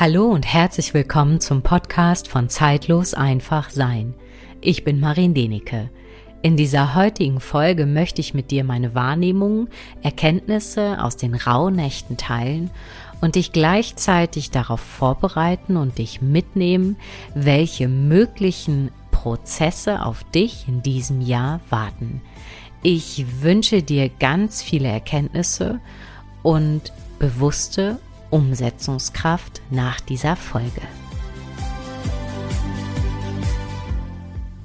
Hallo und herzlich willkommen zum Podcast von Zeitlos einfach sein. Ich bin Marin Denecke. In dieser heutigen Folge möchte ich mit dir meine Wahrnehmungen, Erkenntnisse aus den Rauhnächten teilen und dich gleichzeitig darauf vorbereiten und dich mitnehmen, welche möglichen Prozesse auf dich in diesem Jahr warten. Ich wünsche dir ganz viele Erkenntnisse und bewusste Umsetzungskraft nach dieser Folge.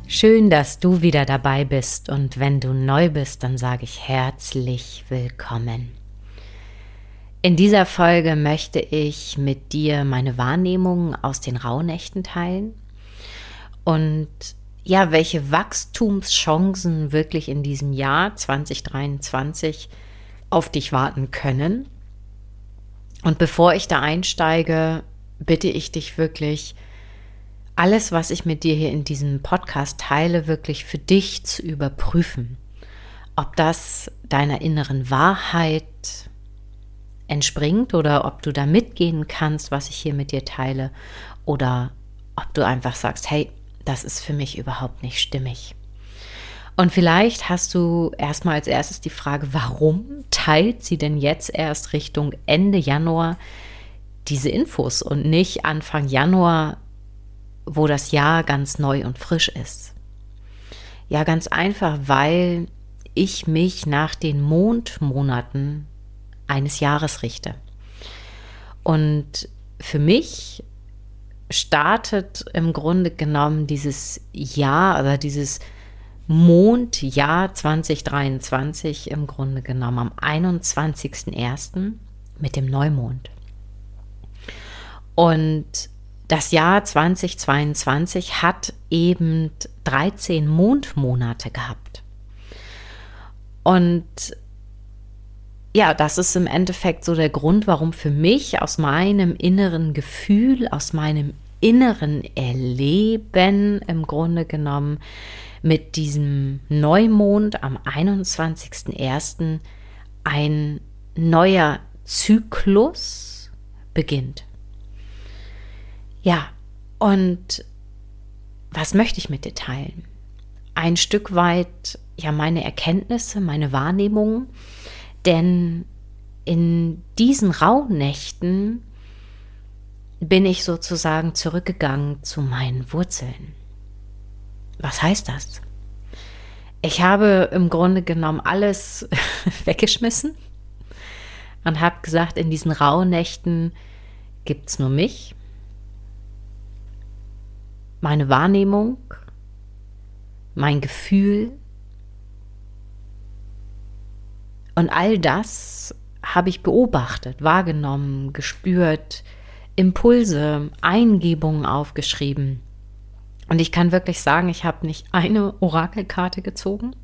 Schön, dass du wieder dabei bist und wenn du neu bist, dann sage ich herzlich willkommen. In dieser Folge möchte ich mit dir meine Wahrnehmungen aus den Rauhnächten teilen und ja, welche Wachstumschancen wirklich in diesem Jahr 2023 auf dich warten können und bevor ich da einsteige, bitte ich dich wirklich, alles, was ich mit dir hier in diesem Podcast teile, wirklich für dich zu überprüfen. Ob das deiner inneren Wahrheit entspringt oder ob du da mitgehen kannst, was ich hier mit dir teile, oder ob du einfach sagst, hey, das ist für mich überhaupt nicht stimmig. Und vielleicht hast du erstmal als erstes die Frage, warum teilt sie denn jetzt erst Richtung Ende Januar diese Infos und nicht Anfang Januar, wo das Jahr ganz neu und frisch ist? Ja, ganz einfach, weil ich mich nach den Mondmonaten eines Jahres richte. Und für mich startet im Grunde genommen dieses Jahr oder dieses Mondjahr 2023 im Grunde genommen am 21.01. mit dem Neumond. Und das Jahr 2022 hat eben 13 Mondmonate gehabt. Und ja, das ist im Endeffekt so der Grund, warum für mich aus meinem inneren Gefühl, aus meinem inneren Erleben im Grunde genommen mit diesem Neumond am 21.01. ein neuer Zyklus beginnt. Ja, und was möchte ich mit dir teilen? Ein Stück weit ja meine Erkenntnisse, meine Wahrnehmungen, denn in diesen Rauhnächten bin ich sozusagen zurückgegangen zu meinen Wurzeln. Was heißt das? Ich habe im Grunde genommen alles weggeschmissen und habe gesagt, in diesen rauen Nächten gibt es nur mich, meine Wahrnehmung, mein Gefühl und all das habe ich beobachtet, wahrgenommen, gespürt, Impulse, Eingebungen aufgeschrieben. Und ich kann wirklich sagen, ich habe nicht eine Orakelkarte gezogen.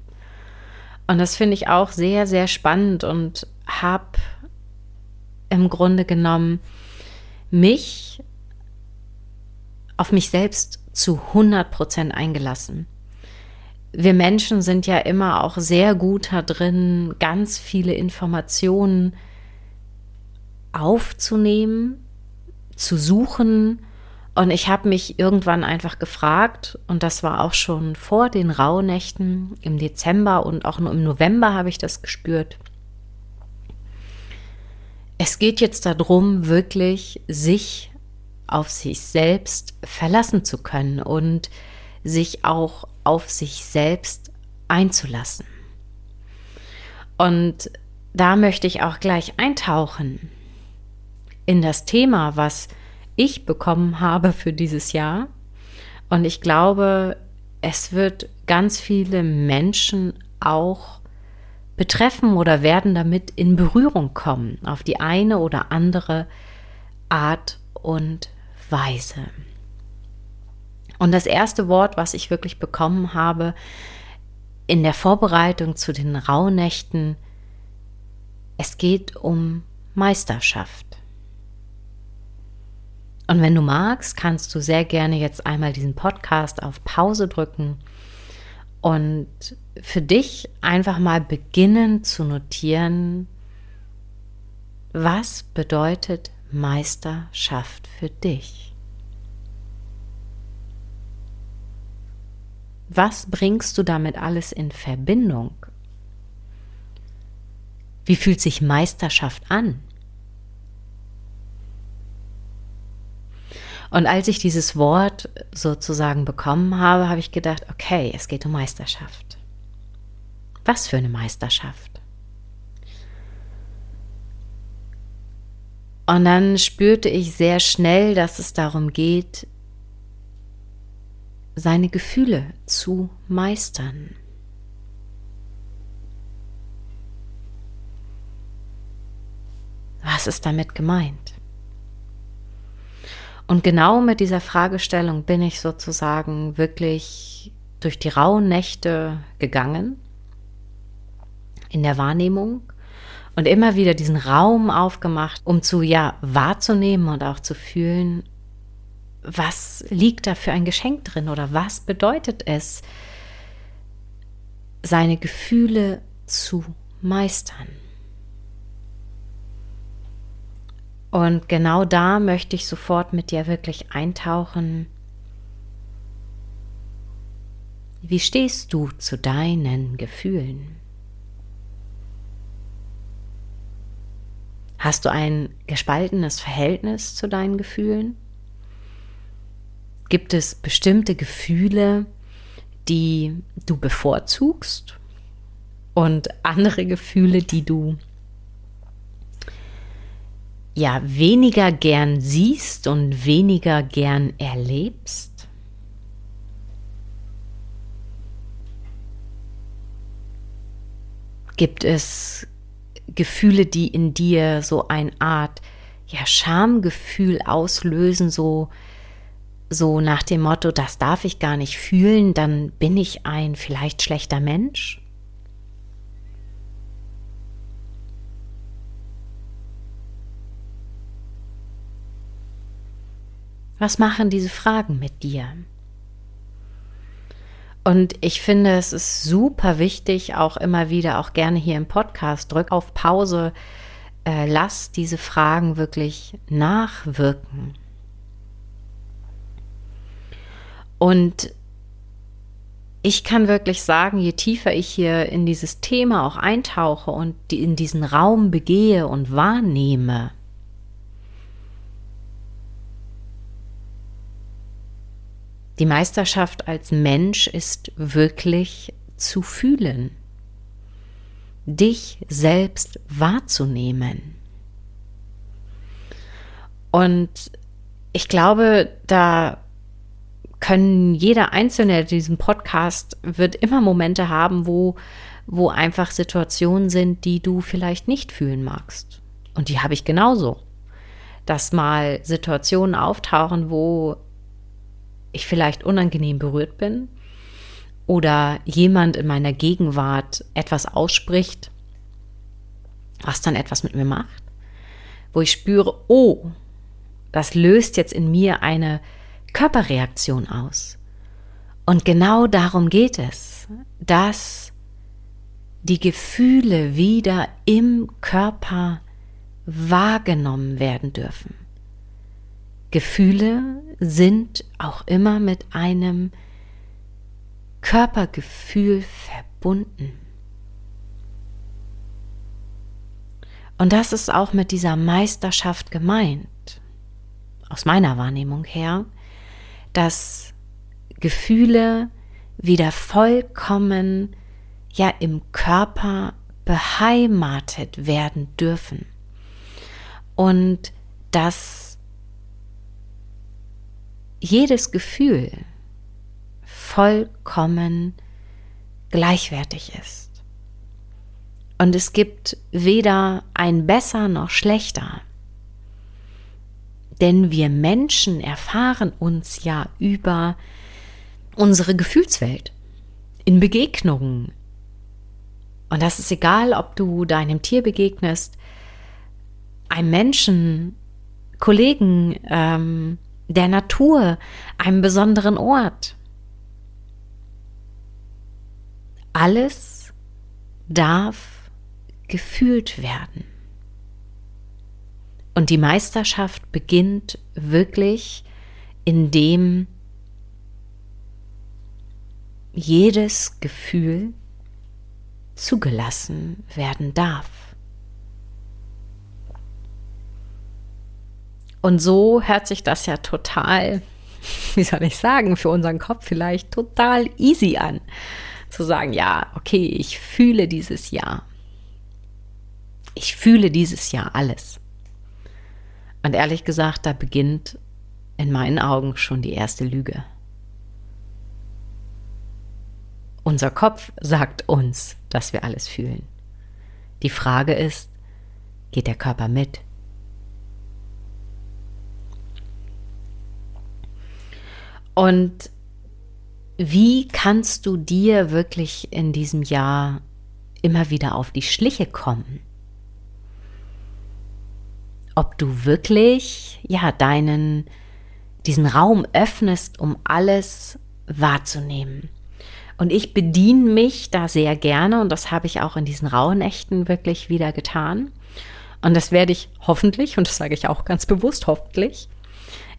Und das finde ich auch sehr, sehr spannend und habe im Grunde genommen mich auf mich selbst zu 100 Prozent eingelassen. Wir Menschen sind ja immer auch sehr gut da drin, ganz viele Informationen aufzunehmen, zu suchen, und ich habe mich irgendwann einfach gefragt, und das war auch schon vor den Rauhnächten im Dezember und auch nur im November habe ich das gespürt. Es geht jetzt darum, wirklich sich auf sich selbst verlassen zu können und sich auch auf sich selbst einzulassen. Und da möchte ich auch gleich eintauchen in das Thema, was ich bekommen habe für dieses Jahr. Und ich glaube, es wird ganz viele Menschen auch betreffen oder werden damit in Berührung kommen, auf die eine oder andere Art und Weise. Und das erste Wort, was ich wirklich bekommen habe in der Vorbereitung zu den Rauhnächten, es geht um Meisterschaft. Und wenn du magst, kannst du sehr gerne jetzt einmal diesen Podcast auf Pause drücken und für dich einfach mal beginnen zu notieren, was bedeutet Meisterschaft für dich? Was bringst du damit alles in Verbindung? Wie fühlt sich Meisterschaft an? Und als ich dieses Wort sozusagen bekommen habe, habe ich gedacht, okay, es geht um Meisterschaft. Was für eine Meisterschaft? Und dann spürte ich sehr schnell, dass es darum geht, seine Gefühle zu meistern. Was ist damit gemeint? Und genau mit dieser Fragestellung bin ich sozusagen wirklich durch die rauen Nächte gegangen in der Wahrnehmung und immer wieder diesen Raum aufgemacht, um zu ja wahrzunehmen und auch zu fühlen, was liegt da für ein Geschenk drin oder was bedeutet es, seine Gefühle zu meistern. Und genau da möchte ich sofort mit dir wirklich eintauchen. Wie stehst du zu deinen Gefühlen? Hast du ein gespaltenes Verhältnis zu deinen Gefühlen? Gibt es bestimmte Gefühle, die du bevorzugst und andere Gefühle, die du ja weniger gern siehst und weniger gern erlebst? Gibt es Gefühle, die in dir so eine Art ja, Schamgefühl auslösen, so, so nach dem Motto, das darf ich gar nicht fühlen, dann bin ich ein vielleicht schlechter Mensch? Was machen diese Fragen mit dir? Und ich finde, es ist super wichtig, auch immer wieder, auch gerne hier im Podcast, drück auf Pause, äh, lass diese Fragen wirklich nachwirken. Und ich kann wirklich sagen, je tiefer ich hier in dieses Thema auch eintauche und in diesen Raum begehe und wahrnehme, Die Meisterschaft als Mensch ist wirklich zu fühlen, dich selbst wahrzunehmen. Und ich glaube, da können jeder Einzelne, der diesen Podcast wird immer Momente haben, wo, wo einfach Situationen sind, die du vielleicht nicht fühlen magst. Und die habe ich genauso. Dass mal Situationen auftauchen, wo ich vielleicht unangenehm berührt bin oder jemand in meiner Gegenwart etwas ausspricht, was dann etwas mit mir macht, wo ich spüre, oh, das löst jetzt in mir eine Körperreaktion aus. Und genau darum geht es, dass die Gefühle wieder im Körper wahrgenommen werden dürfen. Gefühle sind auch immer mit einem Körpergefühl verbunden. Und das ist auch mit dieser Meisterschaft gemeint, aus meiner Wahrnehmung her, dass Gefühle wieder vollkommen ja im Körper beheimatet werden dürfen. Und dass jedes Gefühl vollkommen gleichwertig ist. Und es gibt weder ein besser noch schlechter. Denn wir Menschen erfahren uns ja über unsere Gefühlswelt, in Begegnungen. Und das ist egal, ob du deinem Tier begegnest, einem Menschen, Kollegen, ähm, der Natur, einem besonderen Ort. Alles darf gefühlt werden. Und die Meisterschaft beginnt wirklich, indem jedes Gefühl zugelassen werden darf. Und so hört sich das ja total, wie soll ich sagen, für unseren Kopf vielleicht total easy an. Zu sagen, ja, okay, ich fühle dieses Jahr. Ich fühle dieses Jahr alles. Und ehrlich gesagt, da beginnt in meinen Augen schon die erste Lüge. Unser Kopf sagt uns, dass wir alles fühlen. Die Frage ist, geht der Körper mit? Und wie kannst du dir wirklich in diesem Jahr immer wieder auf die Schliche kommen? Ob du wirklich, ja, deinen, diesen Raum öffnest, um alles wahrzunehmen. Und ich bediene mich da sehr gerne und das habe ich auch in diesen rauen Nächten wirklich wieder getan. Und das werde ich hoffentlich, und das sage ich auch ganz bewusst, hoffentlich,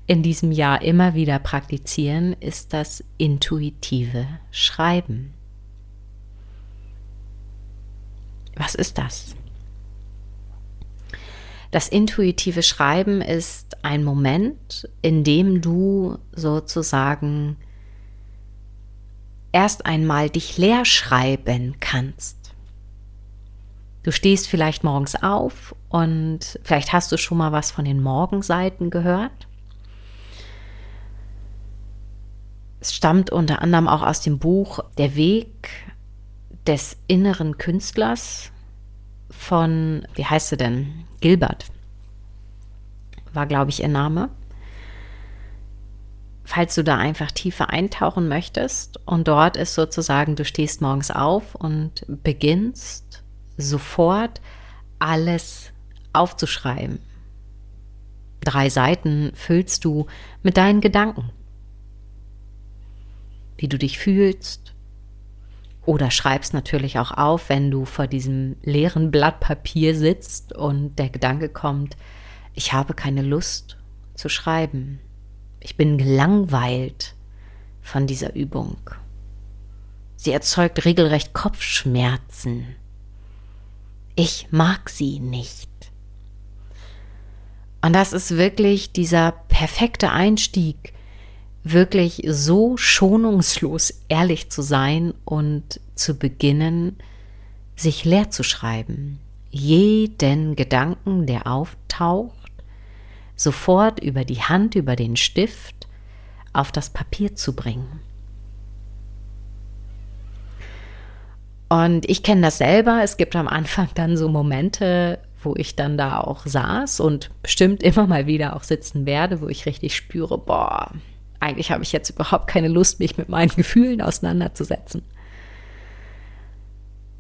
in diesem Jahr immer wieder praktizieren, ist das intuitive Schreiben. Was ist das? Das intuitive Schreiben ist ein Moment, in dem du sozusagen erst einmal dich leer schreiben kannst. Du stehst vielleicht morgens auf und vielleicht hast du schon mal was von den Morgenseiten gehört. Es stammt unter anderem auch aus dem Buch Der Weg des inneren Künstlers von, wie heißt sie denn? Gilbert war, glaube ich, ihr Name falls du da einfach tiefer eintauchen möchtest. Und dort ist sozusagen, du stehst morgens auf und beginnst sofort alles aufzuschreiben. Drei Seiten füllst du mit deinen Gedanken, wie du dich fühlst. Oder schreibst natürlich auch auf, wenn du vor diesem leeren Blatt Papier sitzt und der Gedanke kommt, ich habe keine Lust zu schreiben. Ich bin gelangweilt von dieser Übung. Sie erzeugt regelrecht Kopfschmerzen. Ich mag sie nicht. Und das ist wirklich dieser perfekte Einstieg, wirklich so schonungslos ehrlich zu sein und zu beginnen, sich leer zu schreiben. Jeden Gedanken, der auftaucht, sofort über die Hand, über den Stift auf das Papier zu bringen. Und ich kenne das selber. Es gibt am Anfang dann so Momente, wo ich dann da auch saß und bestimmt immer mal wieder auch sitzen werde, wo ich richtig spüre, boah, eigentlich habe ich jetzt überhaupt keine Lust, mich mit meinen Gefühlen auseinanderzusetzen.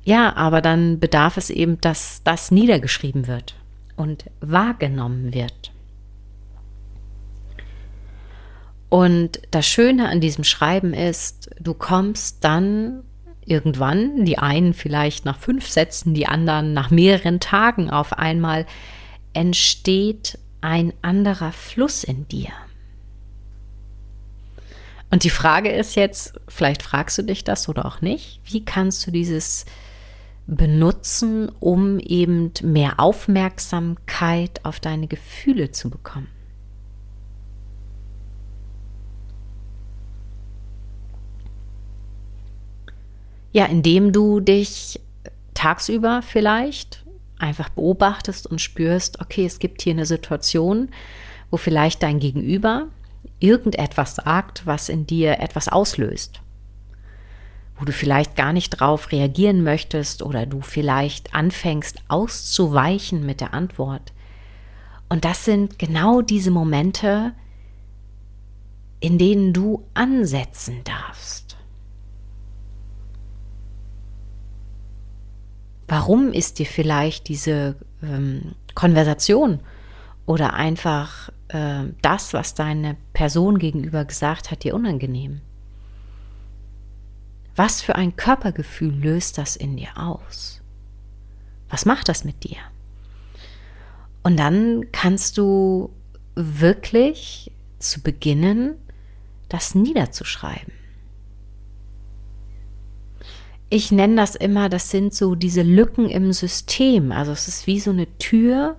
Ja, aber dann bedarf es eben, dass das niedergeschrieben wird und wahrgenommen wird. Und das Schöne an diesem Schreiben ist, du kommst dann irgendwann, die einen vielleicht nach fünf Sätzen, die anderen nach mehreren Tagen auf einmal, entsteht ein anderer Fluss in dir. Und die Frage ist jetzt, vielleicht fragst du dich das oder auch nicht, wie kannst du dieses benutzen, um eben mehr Aufmerksamkeit auf deine Gefühle zu bekommen? Ja, indem du dich tagsüber vielleicht einfach beobachtest und spürst, okay, es gibt hier eine Situation, wo vielleicht dein Gegenüber irgendetwas sagt, was in dir etwas auslöst, wo du vielleicht gar nicht drauf reagieren möchtest oder du vielleicht anfängst auszuweichen mit der Antwort. Und das sind genau diese Momente, in denen du ansetzen darfst. Warum ist dir vielleicht diese ähm, Konversation oder einfach äh, das, was deine Person gegenüber gesagt hat, dir unangenehm? Was für ein Körpergefühl löst das in dir aus? Was macht das mit dir? Und dann kannst du wirklich zu beginnen, das niederzuschreiben. Ich nenne das immer, das sind so diese Lücken im System. Also es ist wie so eine Tür,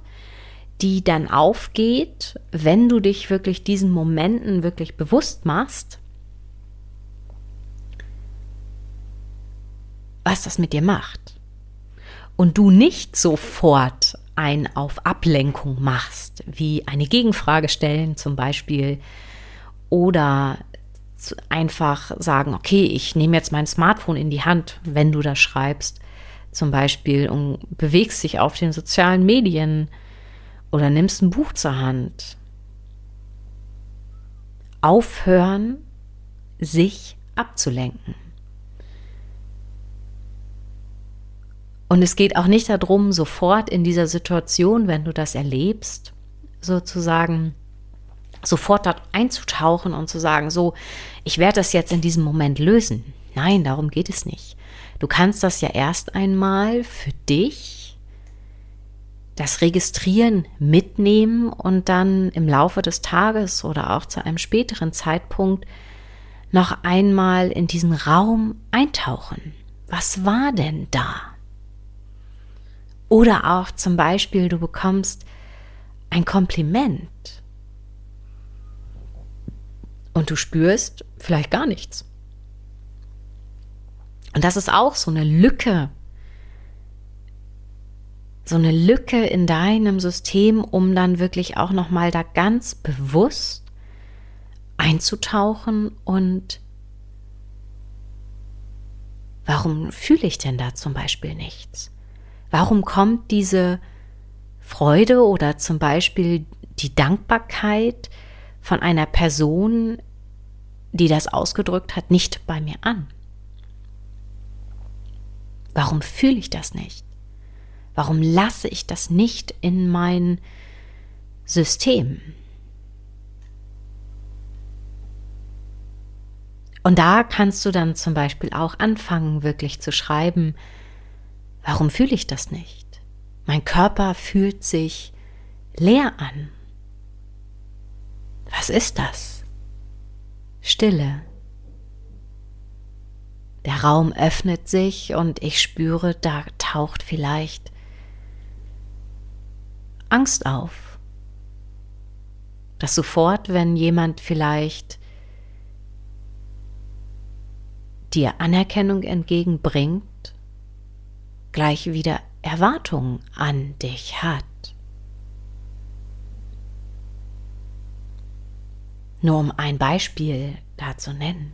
die dann aufgeht, wenn du dich wirklich diesen Momenten wirklich bewusst machst, was das mit dir macht. Und du nicht sofort ein auf Ablenkung machst, wie eine Gegenfrage stellen zum Beispiel oder einfach sagen, okay, ich nehme jetzt mein Smartphone in die Hand, wenn du das schreibst, zum Beispiel und bewegst dich auf den sozialen Medien oder nimmst ein Buch zur Hand. Aufhören, sich abzulenken. Und es geht auch nicht darum, sofort in dieser Situation, wenn du das erlebst, sozusagen sofort dort einzutauchen und zu sagen, so, ich werde das jetzt in diesem Moment lösen. Nein, darum geht es nicht. Du kannst das ja erst einmal für dich, das Registrieren mitnehmen und dann im Laufe des Tages oder auch zu einem späteren Zeitpunkt noch einmal in diesen Raum eintauchen. Was war denn da? Oder auch zum Beispiel, du bekommst ein Kompliment und du spürst vielleicht gar nichts. Und das ist auch so eine Lücke, so eine Lücke in deinem System, um dann wirklich auch noch mal da ganz bewusst einzutauchen und warum fühle ich denn da zum Beispiel nichts? Warum kommt diese Freude oder zum Beispiel die Dankbarkeit von einer Person, die das ausgedrückt hat, nicht bei mir an? Warum fühle ich das nicht? Warum lasse ich das nicht in mein System? Und da kannst du dann zum Beispiel auch anfangen, wirklich zu schreiben, Warum fühle ich das nicht? Mein Körper fühlt sich leer an. Was ist das? Stille. Der Raum öffnet sich und ich spüre, da taucht vielleicht Angst auf. Dass sofort, wenn jemand vielleicht dir Anerkennung entgegenbringt, gleich wieder Erwartungen an dich hat. Nur um ein Beispiel da zu nennen.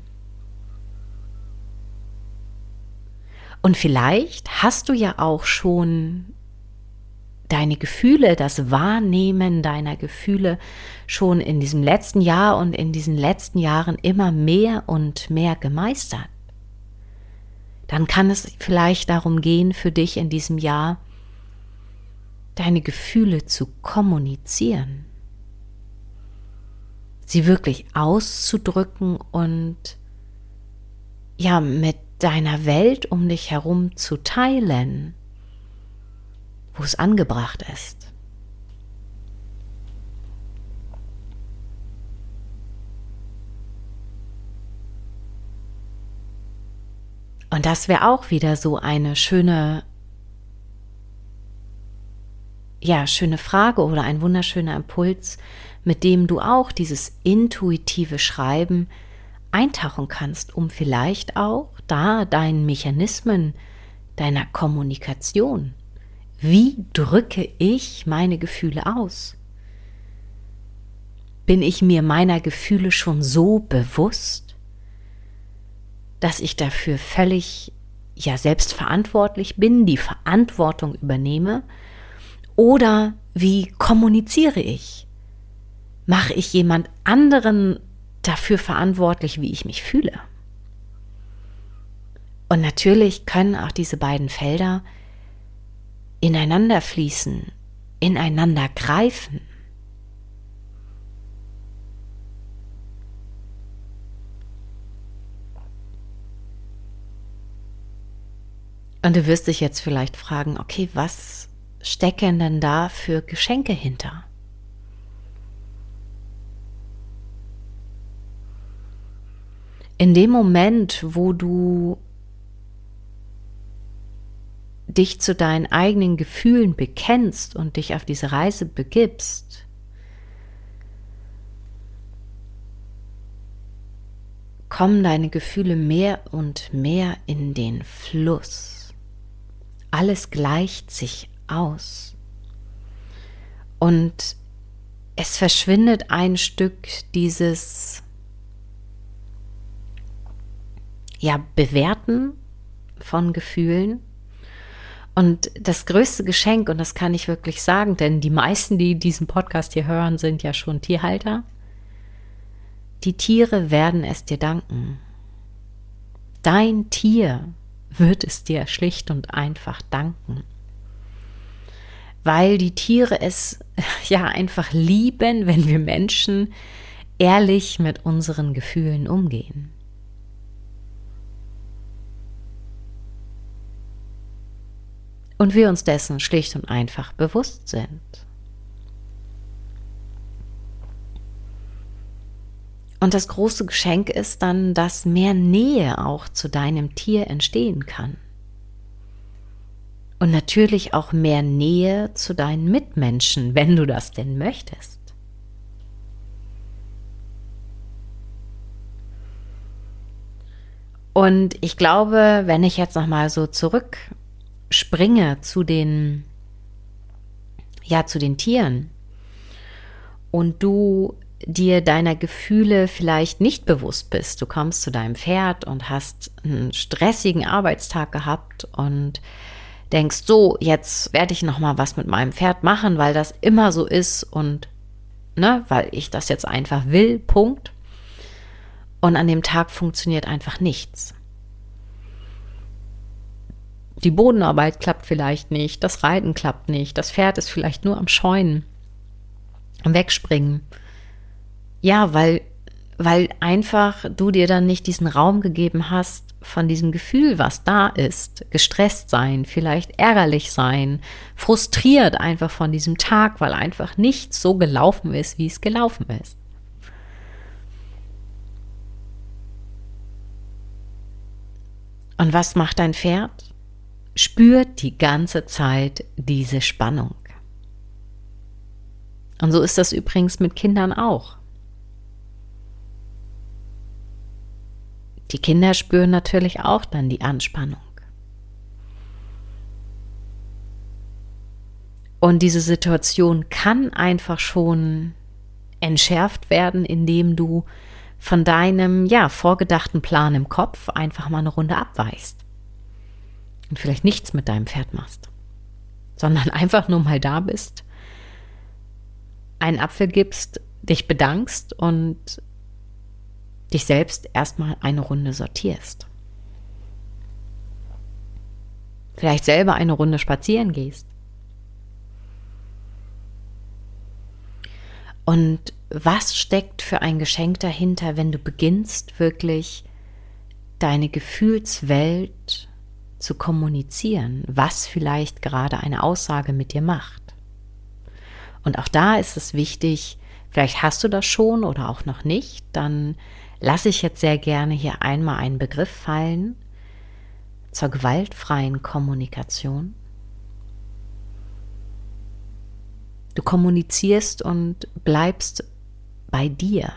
Und vielleicht hast du ja auch schon deine Gefühle, das Wahrnehmen deiner Gefühle schon in diesem letzten Jahr und in diesen letzten Jahren immer mehr und mehr gemeistert. Dann kann es vielleicht darum gehen, für dich in diesem Jahr deine Gefühle zu kommunizieren, sie wirklich auszudrücken und ja, mit deiner Welt um dich herum zu teilen, wo es angebracht ist. Und das wäre auch wieder so eine schöne, ja, schöne Frage oder ein wunderschöner Impuls, mit dem du auch dieses intuitive Schreiben eintauchen kannst, um vielleicht auch da deinen Mechanismen deiner Kommunikation, wie drücke ich meine Gefühle aus? Bin ich mir meiner Gefühle schon so bewusst? dass ich dafür völlig ja selbstverantwortlich bin, die Verantwortung übernehme? Oder wie kommuniziere ich? Mache ich jemand anderen dafür verantwortlich, wie ich mich fühle? Und natürlich können auch diese beiden Felder ineinander fließen, ineinander greifen. Und du wirst dich jetzt vielleicht fragen, okay, was stecken denn da für Geschenke hinter? In dem Moment, wo du dich zu deinen eigenen Gefühlen bekennst und dich auf diese Reise begibst, kommen deine Gefühle mehr und mehr in den Fluss. Alles gleicht sich aus. Und es verschwindet ein Stück dieses ja bewerten von Gefühlen und das größte Geschenk, und das kann ich wirklich sagen, denn die meisten, die diesen Podcast hier hören, sind ja schon Tierhalter. Die Tiere werden es dir danken. Dein Tier wird es dir schlicht und einfach danken. Weil die Tiere es ja einfach lieben, wenn wir Menschen ehrlich mit unseren Gefühlen umgehen. Und wir uns dessen schlicht und einfach bewusst sind. Und das große Geschenk ist dann, dass mehr Nähe auch zu deinem Tier entstehen kann. Und natürlich auch mehr Nähe zu deinen Mitmenschen, wenn du das denn möchtest. Und ich glaube, wenn ich jetzt noch mal so zurück springe zu den, ja, zu den Tieren und du dir deiner Gefühle vielleicht nicht bewusst bist. Du kommst zu deinem Pferd und hast einen stressigen Arbeitstag gehabt und denkst so, jetzt werde ich noch mal was mit meinem Pferd machen, weil das immer so ist und ne, weil ich das jetzt einfach will. Punkt. Und an dem Tag funktioniert einfach nichts. Die Bodenarbeit klappt vielleicht nicht, das Reiten klappt nicht, das Pferd ist vielleicht nur am Scheunen, am Wegspringen. Ja, weil, weil einfach du dir dann nicht diesen Raum gegeben hast von diesem Gefühl, was da ist. Gestresst sein, vielleicht ärgerlich sein, frustriert einfach von diesem Tag, weil einfach nichts so gelaufen ist, wie es gelaufen ist. Und was macht dein Pferd? Spürt die ganze Zeit diese Spannung. Und so ist das übrigens mit Kindern auch. Die Kinder spüren natürlich auch dann die Anspannung. Und diese Situation kann einfach schon entschärft werden, indem du von deinem ja vorgedachten Plan im Kopf einfach mal eine Runde abweichst und vielleicht nichts mit deinem Pferd machst, sondern einfach nur mal da bist, einen Apfel gibst, dich bedankst und dich selbst erstmal eine Runde sortierst. Vielleicht selber eine Runde spazieren gehst. Und was steckt für ein Geschenk dahinter, wenn du beginnst wirklich deine Gefühlswelt zu kommunizieren, was vielleicht gerade eine Aussage mit dir macht. Und auch da ist es wichtig, vielleicht hast du das schon oder auch noch nicht, dann lasse ich jetzt sehr gerne hier einmal einen Begriff fallen zur gewaltfreien Kommunikation. Du kommunizierst und bleibst bei dir,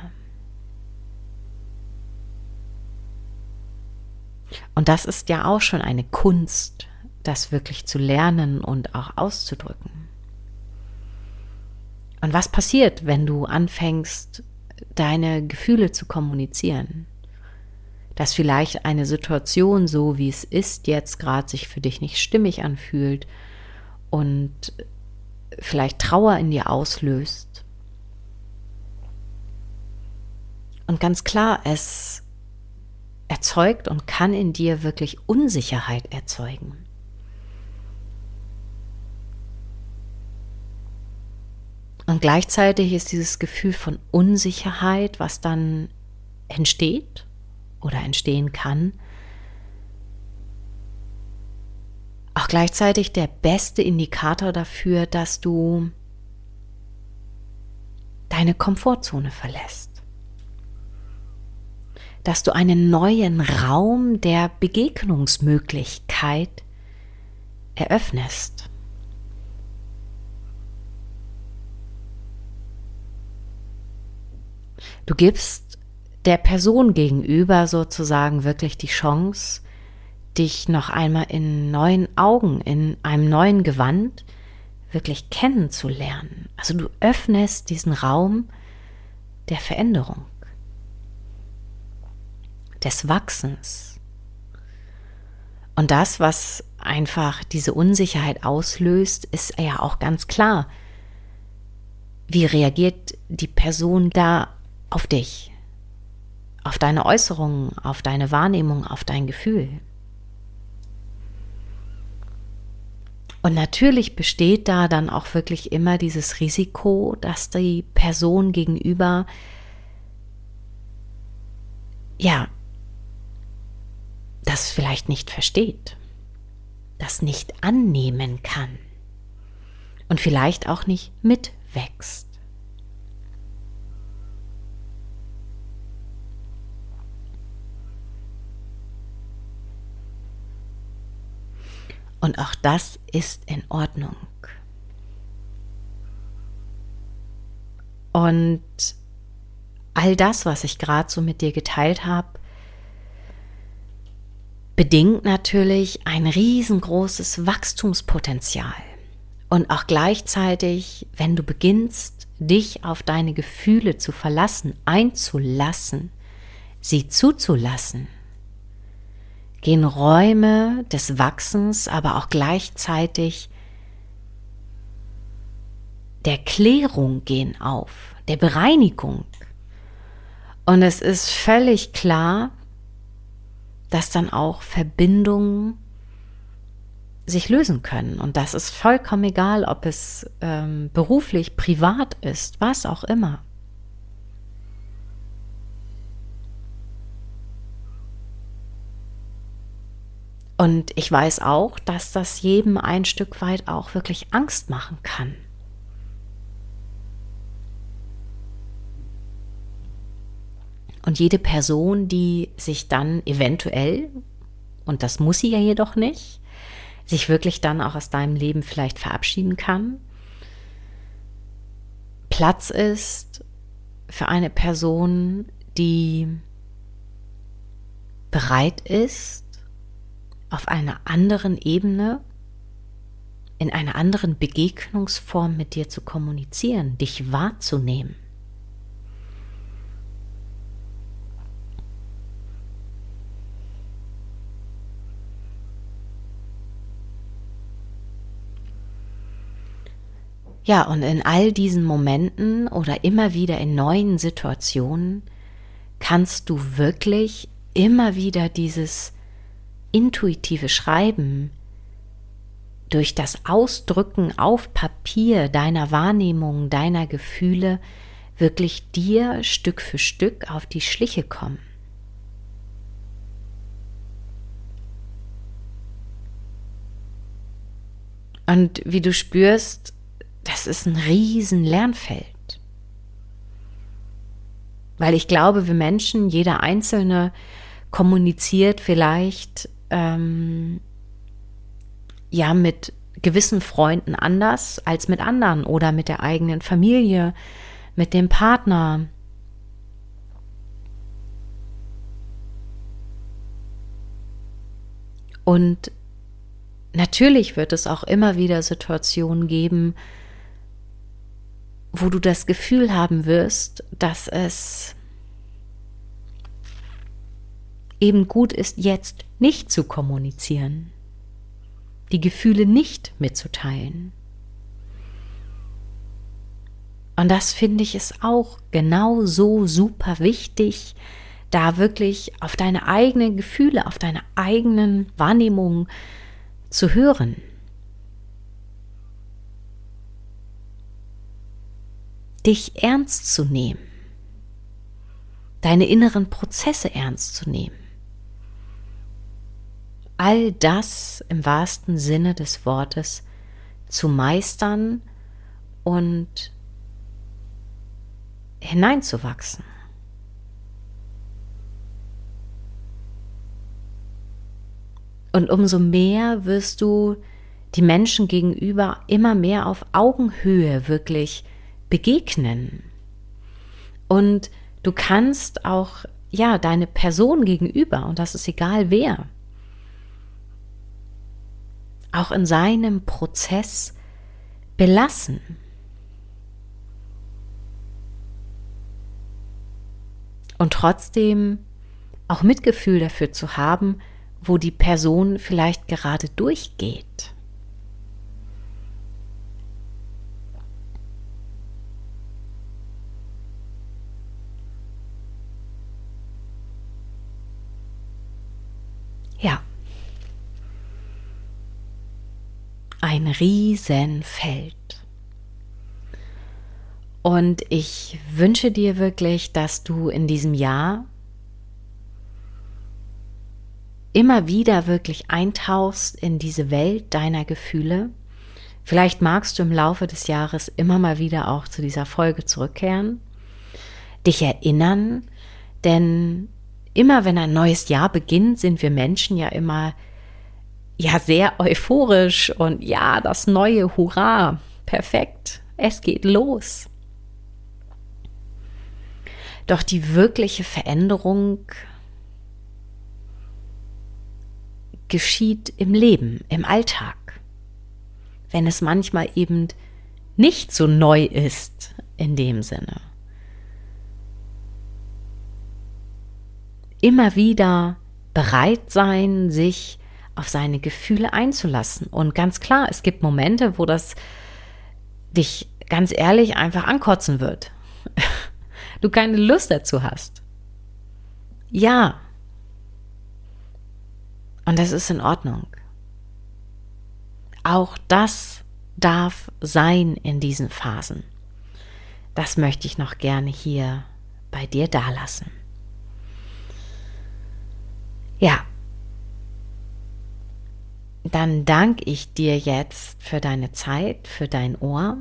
Und das ist ja auch schon eine Kunst, das wirklich zu lernen und auch auszudrücken. Und was passiert, wenn du anfängst, deine Gefühle zu kommunizieren? Dass vielleicht eine Situation, so wie es ist, jetzt gerade sich für dich nicht stimmig anfühlt und vielleicht Trauer in dir auslöst. Und ganz klar, es erzeugt und kann in dir wirklich Unsicherheit erzeugen. Und gleichzeitig ist dieses Gefühl von Unsicherheit, was dann entsteht oder entstehen kann, auch gleichzeitig der beste Indikator dafür, dass du deine Komfortzone verlässt. Dass du einen neuen Raum der Begegnungsmöglichkeit eröffnest. Du gibst der Person gegenüber sozusagen wirklich die Chance, dich noch einmal in neuen Augen, in einem neuen Gewand wirklich kennenzulernen. Also du öffnest diesen Raum der Veränderung, des Wachsens. Und das, was einfach diese Unsicherheit auslöst, ist ja auch ganz klar. Wie reagiert die Person da auf dich, auf deine Äußerungen, auf deine Wahrnehmung, auf dein Gefühl? Und natürlich besteht da dann auch wirklich immer dieses Risiko, dass die Person gegenüber ja das vielleicht nicht versteht, das nicht annehmen kann und vielleicht auch nicht mitwächst. Und auch das ist in Ordnung. Und all das, was ich gerade so mit dir geteilt habe, bedingt natürlich ein riesengroßes Wachstumspotenzial. Und auch gleichzeitig, wenn du beginnst, dich auf deine Gefühle zu verlassen, einzulassen, sie zuzulassen, gehen Räume des Wachsens, aber auch gleichzeitig der Klärung gehen auf, der Bereinigung. Und es ist völlig klar, dass dann auch Verbindungen sich lösen können. Und das ist vollkommen egal, ob es ähm, beruflich, privat ist, was auch immer. Und ich weiß auch, dass das jedem ein Stück weit auch wirklich Angst machen kann. Und jede Person, die sich dann eventuell, und das muss sie ja jedoch nicht, sich wirklich dann auch aus deinem Leben vielleicht verabschieden kann, Platz ist für eine Person, die bereit ist, auf einer anderen Ebene, in einer anderen Begegnungsform mit dir zu kommunizieren, dich wahrzunehmen. Ja, und in all diesen Momenten oder immer wieder in neuen Situationen kannst du wirklich immer wieder dieses intuitive Schreiben, durch das Ausdrücken auf Papier deiner Wahrnehmung, deiner Gefühle wirklich dir Stück für Stück auf die Schliche kommen. Und wie du spürst, das ist ein riesen Lernfeld. Weil ich glaube, wir Menschen, jeder Einzelne kommuniziert vielleicht ähm, ja mit gewissen Freunden anders als mit anderen oder mit der eigenen Familie, mit dem Partner. Und natürlich wird es auch immer wieder Situationen geben, wo du das Gefühl haben wirst, dass es eben gut ist, jetzt nicht zu kommunizieren, die Gefühle nicht mitzuteilen. Und das finde ich ist auch genau so super wichtig, da wirklich auf deine eigenen Gefühle, auf deine eigenen Wahrnehmungen zu hören. Dich ernst zu nehmen, deine inneren Prozesse ernst zu nehmen all das im wahrsten Sinne des Wortes zu meistern und hineinzuwachsen. Und umso mehr wirst du die Menschen gegenüber immer mehr auf Augenhöhe wirklich begegnen. Und du kannst auch, ja, deine Person gegenüber, und das ist egal wer, auch in seinem Prozess belassen. Und trotzdem auch Mitgefühl dafür zu haben, wo die Person vielleicht gerade durchgeht. Riesenfeld. Und ich wünsche dir wirklich, dass du in diesem Jahr immer wieder wirklich eintauchst in diese Welt deiner Gefühle. Vielleicht magst du im Laufe des Jahres immer mal wieder auch zu dieser Folge zurückkehren, dich erinnern, denn immer wenn ein neues Jahr beginnt, sind wir Menschen ja immer ja sehr euphorisch und ja, das neue Hurra, perfekt, es geht los. Doch die wirkliche Veränderung geschieht im Leben, im Alltag. Wenn es manchmal eben nicht so neu ist in dem Sinne. Immer wieder bereit sein, sich auf seine Gefühle einzulassen. Und ganz klar, es gibt Momente, wo das dich ganz ehrlich einfach ankotzen wird. Du keine Lust dazu hast. Ja, und das ist in Ordnung. Auch das darf sein in diesen Phasen. Das möchte ich noch gerne hier bei dir dalassen. Ja, dann danke ich dir jetzt für deine Zeit, für dein Ohr.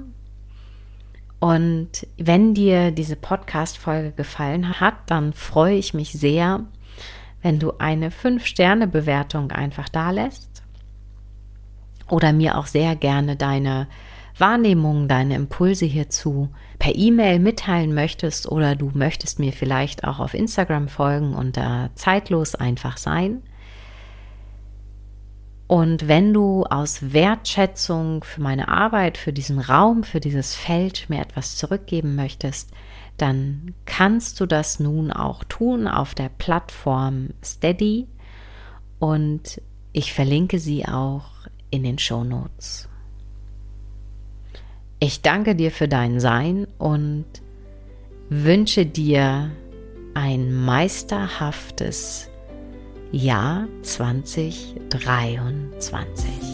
Und wenn dir diese Podcast-Folge gefallen hat, dann freue ich mich sehr, wenn du eine 5-Sterne-Bewertung einfach da lässt oder mir auch sehr gerne deine Wahrnehmungen, deine Impulse hierzu per E-Mail mitteilen möchtest oder du möchtest mir vielleicht auch auf Instagram folgen unter zeitlos einfach sein. Und wenn du aus Wertschätzung für meine Arbeit, für diesen Raum, für dieses Feld mir etwas zurückgeben möchtest, dann kannst du das nun auch tun auf der Plattform Steady und ich verlinke sie auch in den Show Notes. Ich danke dir für dein Sein und wünsche dir ein meisterhaftes Jahr 2023.